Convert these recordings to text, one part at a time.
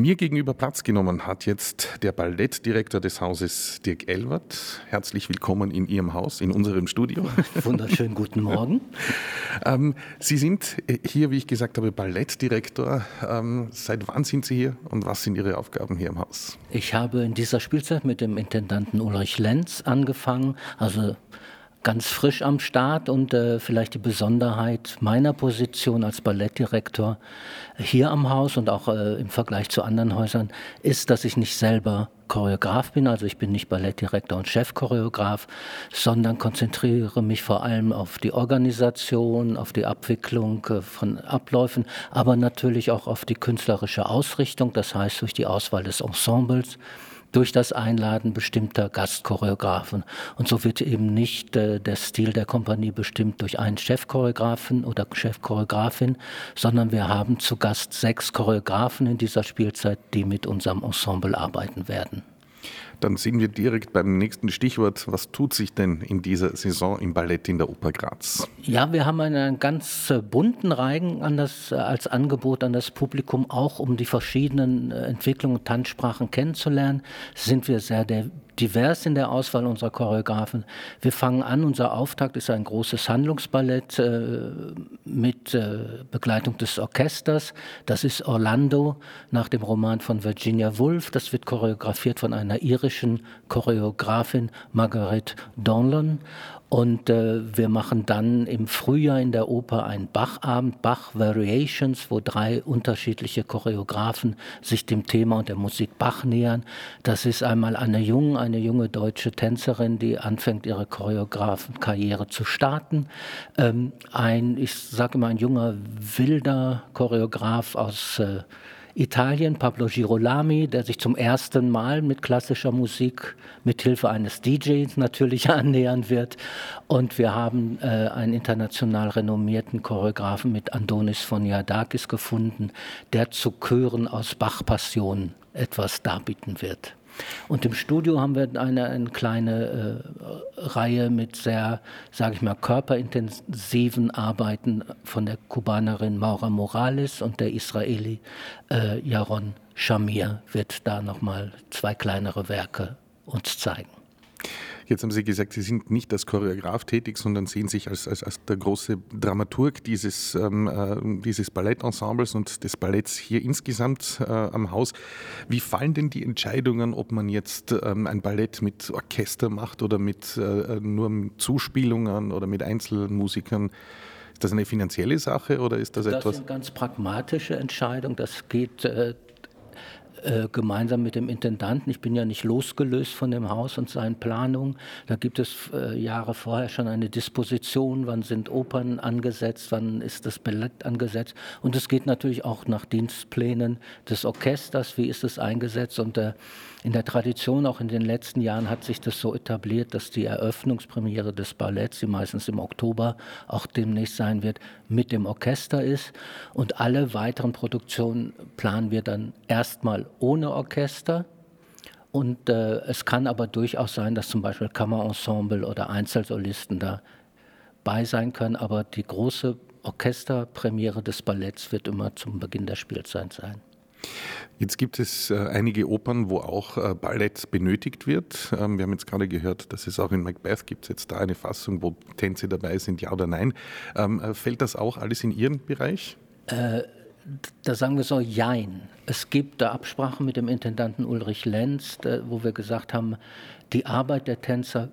Mir gegenüber Platz genommen hat jetzt der Ballettdirektor des Hauses Dirk Elwert. Herzlich willkommen in Ihrem Haus, in unserem Studio. Wunderschönen guten Morgen. ähm, Sie sind hier, wie ich gesagt habe, Ballettdirektor. Ähm, seit wann sind Sie hier und was sind Ihre Aufgaben hier im Haus? Ich habe in dieser Spielzeit mit dem Intendanten Ulrich Lenz angefangen, also ganz frisch am Start und äh, vielleicht die Besonderheit meiner Position als Ballettdirektor hier am Haus und auch äh, im Vergleich zu anderen Häusern ist, dass ich nicht selber Choreograf bin, also ich bin nicht Ballettdirektor und Chefchoreograf, sondern konzentriere mich vor allem auf die Organisation, auf die Abwicklung äh, von Abläufen, aber natürlich auch auf die künstlerische Ausrichtung, das heißt durch die Auswahl des Ensembles durch das Einladen bestimmter Gastchoreografen. Und so wird eben nicht äh, der Stil der Kompanie bestimmt durch einen Chefchoreografen oder Chefchoreografin, sondern wir haben zu Gast sechs Choreografen in dieser Spielzeit, die mit unserem Ensemble arbeiten werden. Dann sind wir direkt beim nächsten Stichwort. Was tut sich denn in dieser Saison im Ballett in der Oper Graz? Ja, wir haben einen ganz bunten Reigen an das, als Angebot an das Publikum, auch um die verschiedenen Entwicklungen und Tanzsprachen kennenzulernen. Sind wir sehr divers in der Auswahl unserer Choreografen. Wir fangen an, unser Auftakt ist ein großes Handlungsballett äh, mit äh, Begleitung des Orchesters. Das ist Orlando nach dem Roman von Virginia Woolf. Das wird choreografiert von einer irischen Choreografin Margaret Donlon. Und äh, wir machen dann im Frühjahr in der Oper einen Bachabend, Bach Variations, wo drei unterschiedliche Choreografen sich dem Thema und der Musik Bach nähern. Das ist einmal Anne Jung, eine junge deutsche Tänzerin, die anfängt, ihre Choreografenkarriere zu starten. Ähm, ein, ich sage immer, ein junger, wilder Choreograf aus äh, Italien, Pablo Girolami, der sich zum ersten Mal mit klassischer Musik mit Hilfe eines DJs natürlich annähern wird. Und wir haben äh, einen international renommierten Choreografen mit Andonis von Iadakis gefunden, der zu Chören aus Bach-Passionen etwas darbieten wird. Und im Studio haben wir eine, eine kleine äh, Reihe mit sehr, sage ich mal, körperintensiven Arbeiten von der Kubanerin Maura Morales und der Israeli äh, Yaron Shamir wird da nochmal zwei kleinere Werke uns zeigen. Jetzt haben Sie gesagt, Sie sind nicht als Choreograf tätig, sondern sehen sich als, als, als der große Dramaturg dieses, ähm, äh, dieses Ballettensembles und des Balletts hier insgesamt äh, am Haus. Wie fallen denn die Entscheidungen, ob man jetzt ähm, ein Ballett mit Orchester macht oder mit äh, nur Zuspielungen oder mit Einzelmusikern? Ist das eine finanzielle Sache oder ist das, das etwas? Das ist eine ganz pragmatische Entscheidung. Das geht äh, äh, gemeinsam mit dem Intendanten. Ich bin ja nicht losgelöst von dem Haus und seinen Planungen. Da gibt es äh, Jahre vorher schon eine Disposition, wann sind Opern angesetzt, wann ist das Ballett angesetzt. Und es geht natürlich auch nach Dienstplänen des Orchesters, wie ist es eingesetzt. Und äh, in der Tradition, auch in den letzten Jahren, hat sich das so etabliert, dass die Eröffnungspremiere des Balletts, die meistens im Oktober auch demnächst sein wird, mit dem Orchester ist. Und alle weiteren Produktionen planen wir dann erstmal ohne Orchester. Und äh, es kann aber durchaus sein, dass zum Beispiel Kammerensemble oder Einzelsolisten da bei sein können. Aber die große Orchesterpremiere des Balletts wird immer zum Beginn der Spielzeit sein. Jetzt gibt es äh, einige Opern, wo auch äh, Ballett benötigt wird. Ähm, wir haben jetzt gerade gehört, dass es auch in Macbeth gibt jetzt da eine Fassung, wo Tänze dabei sind, ja oder nein. Ähm, äh, fällt das auch alles in Ihren Bereich? Da sagen wir so, jein. Es gibt da Absprachen mit dem Intendanten Ulrich Lenz, wo wir gesagt haben, die Arbeit der Tänzer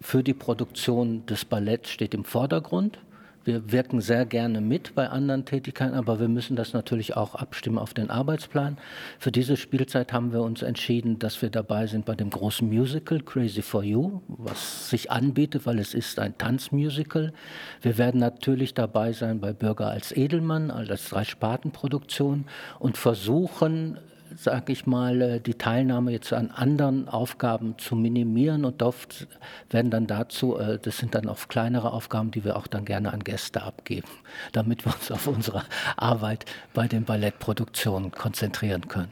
für die Produktion des Balletts steht im Vordergrund. Wir wirken sehr gerne mit bei anderen Tätigkeiten, aber wir müssen das natürlich auch abstimmen auf den Arbeitsplan. Für diese Spielzeit haben wir uns entschieden, dass wir dabei sind bei dem großen Musical Crazy for You, was sich anbietet, weil es ist ein Tanzmusical. Wir werden natürlich dabei sein bei Bürger als Edelmann, als Drei-Sparten-Produktion und versuchen, sage ich mal, äh, die Teilnahme jetzt an anderen Aufgaben zu minimieren und oft werden dann dazu, äh, das sind dann oft kleinere Aufgaben, die wir auch dann gerne an Gäste abgeben, damit wir uns auf unsere Arbeit bei den Ballettproduktionen konzentrieren können.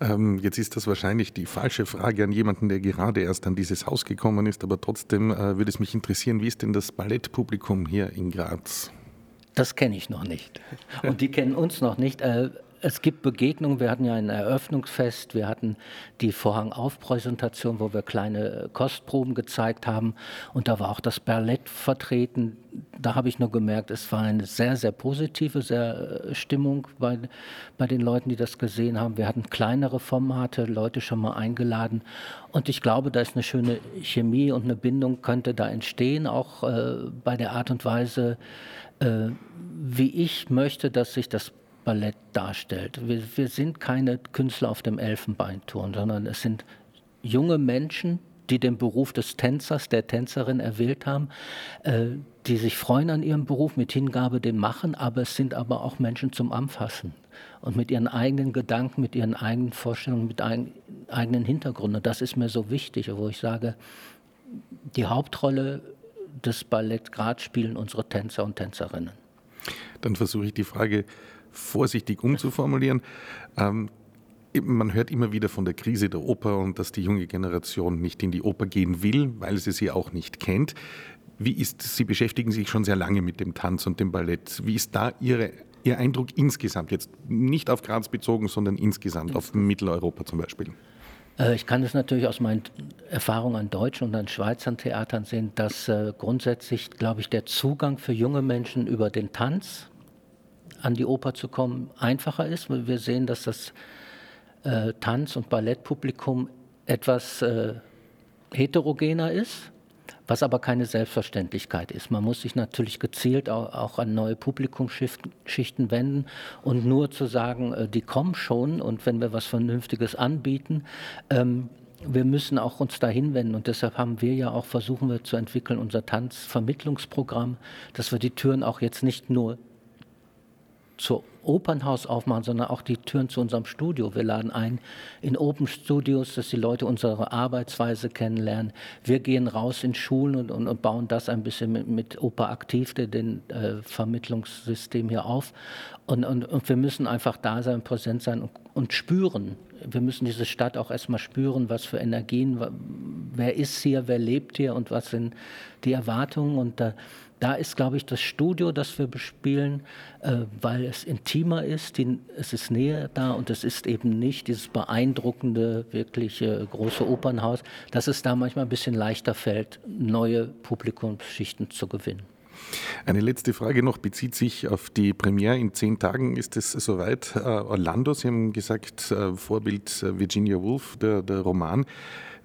Ähm, jetzt ist das wahrscheinlich die falsche Frage an jemanden, der gerade erst an dieses Haus gekommen ist, aber trotzdem äh, würde es mich interessieren, wie ist denn das Ballettpublikum hier in Graz? Das kenne ich noch nicht. Und die kennen uns noch nicht. Äh, es gibt Begegnungen. Wir hatten ja ein Eröffnungsfest, wir hatten die Vorhangaufpräsentation, wo wir kleine Kostproben gezeigt haben. Und da war auch das Ballett vertreten. Da habe ich nur gemerkt, es war eine sehr, sehr positive sehr, äh, Stimmung bei, bei den Leuten, die das gesehen haben. Wir hatten kleinere Formate, Leute schon mal eingeladen. Und ich glaube, da ist eine schöne Chemie und eine Bindung könnte da entstehen, auch äh, bei der Art und Weise, äh, wie ich möchte, dass sich das Ballett darstellt. Wir, wir sind keine Künstler auf dem Elfenbeinturm, sondern es sind junge Menschen, die den Beruf des Tänzers, der Tänzerin erwählt haben, äh, die sich freuen an ihrem Beruf, mit Hingabe den machen, aber es sind aber auch Menschen zum Anfassen und mit ihren eigenen Gedanken, mit ihren eigenen Vorstellungen, mit ein, eigenen Hintergründen. Das ist mir so wichtig, wo ich sage, die Hauptrolle des Ballett Grad spielen unsere Tänzer und Tänzerinnen. Dann versuche ich die Frage vorsichtig umzuformulieren. Ähm, man hört immer wieder von der Krise der Oper und dass die junge Generation nicht in die Oper gehen will, weil sie sie auch nicht kennt. Wie ist, Sie beschäftigen sich schon sehr lange mit dem Tanz und dem Ballett. Wie ist da Ihre, Ihr Eindruck insgesamt, jetzt nicht auf Graz bezogen, sondern insgesamt auf Mitteleuropa zum Beispiel? Äh, ich kann es natürlich aus meinen Erfahrungen an deutschen und an Schweizer Theatern sehen, dass äh, grundsätzlich, glaube ich, der Zugang für junge Menschen über den Tanz an die Oper zu kommen einfacher ist. Wir sehen, dass das äh, Tanz- und Ballettpublikum etwas äh, heterogener ist was aber keine Selbstverständlichkeit ist. Man muss sich natürlich gezielt auch, auch an neue Publikumsschichten wenden und nur zu sagen, äh, die kommen schon und wenn wir was Vernünftiges anbieten, ähm, wir müssen auch uns dahin wenden und deshalb haben wir ja auch versuchen wir zu entwickeln unser Tanzvermittlungsprogramm, dass wir die Türen auch jetzt nicht nur 错。Opernhaus aufmachen, sondern auch die Türen zu unserem Studio. Wir laden ein in Open Studios, dass die Leute unsere Arbeitsweise kennenlernen. Wir gehen raus in Schulen und, und, und bauen das ein bisschen mit, mit Oper Aktiv, den äh, Vermittlungssystem hier auf. Und, und, und wir müssen einfach da sein, präsent sein und, und spüren. Wir müssen diese Stadt auch erstmal spüren, was für Energien, wer ist hier, wer lebt hier und was sind die Erwartungen. Und da, da ist, glaube ich, das Studio, das wir bespielen, äh, weil es intimer ist, die, es ist näher da und es ist eben nicht dieses beeindruckende, wirklich äh, große Opernhaus, dass es da manchmal ein bisschen leichter fällt, neue Publikumsschichten zu gewinnen. Eine letzte Frage noch bezieht sich auf die Premiere. In zehn Tagen ist es soweit. Äh, Orlando, Sie haben gesagt, äh, Vorbild äh, Virginia Woolf, der, der Roman.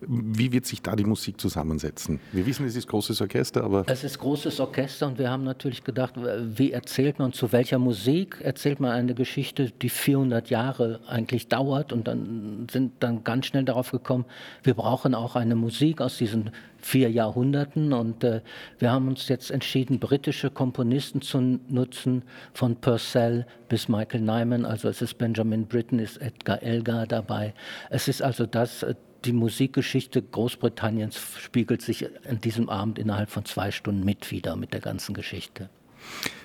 Wie wird sich da die Musik zusammensetzen? Wir wissen, es ist großes Orchester, aber. Es ist großes Orchester und wir haben natürlich gedacht, wie erzählt man, zu welcher Musik erzählt man eine Geschichte, die 400 Jahre eigentlich dauert und dann sind dann ganz schnell darauf gekommen, wir brauchen auch eine Musik aus diesen vier Jahrhunderten und äh, wir haben uns jetzt entschieden, britische Komponisten zu nutzen, von Purcell bis Michael Nyman, also es ist Benjamin Britten, ist Edgar Elgar dabei. Es ist also das, die Musikgeschichte Großbritanniens spiegelt sich an diesem Abend innerhalb von zwei Stunden mit wieder mit der ganzen Geschichte.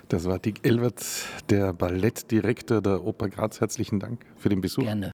Das war Dick Elwert, der Ballettdirektor der Oper Graz. Herzlichen Dank für den Besuch. Gerne.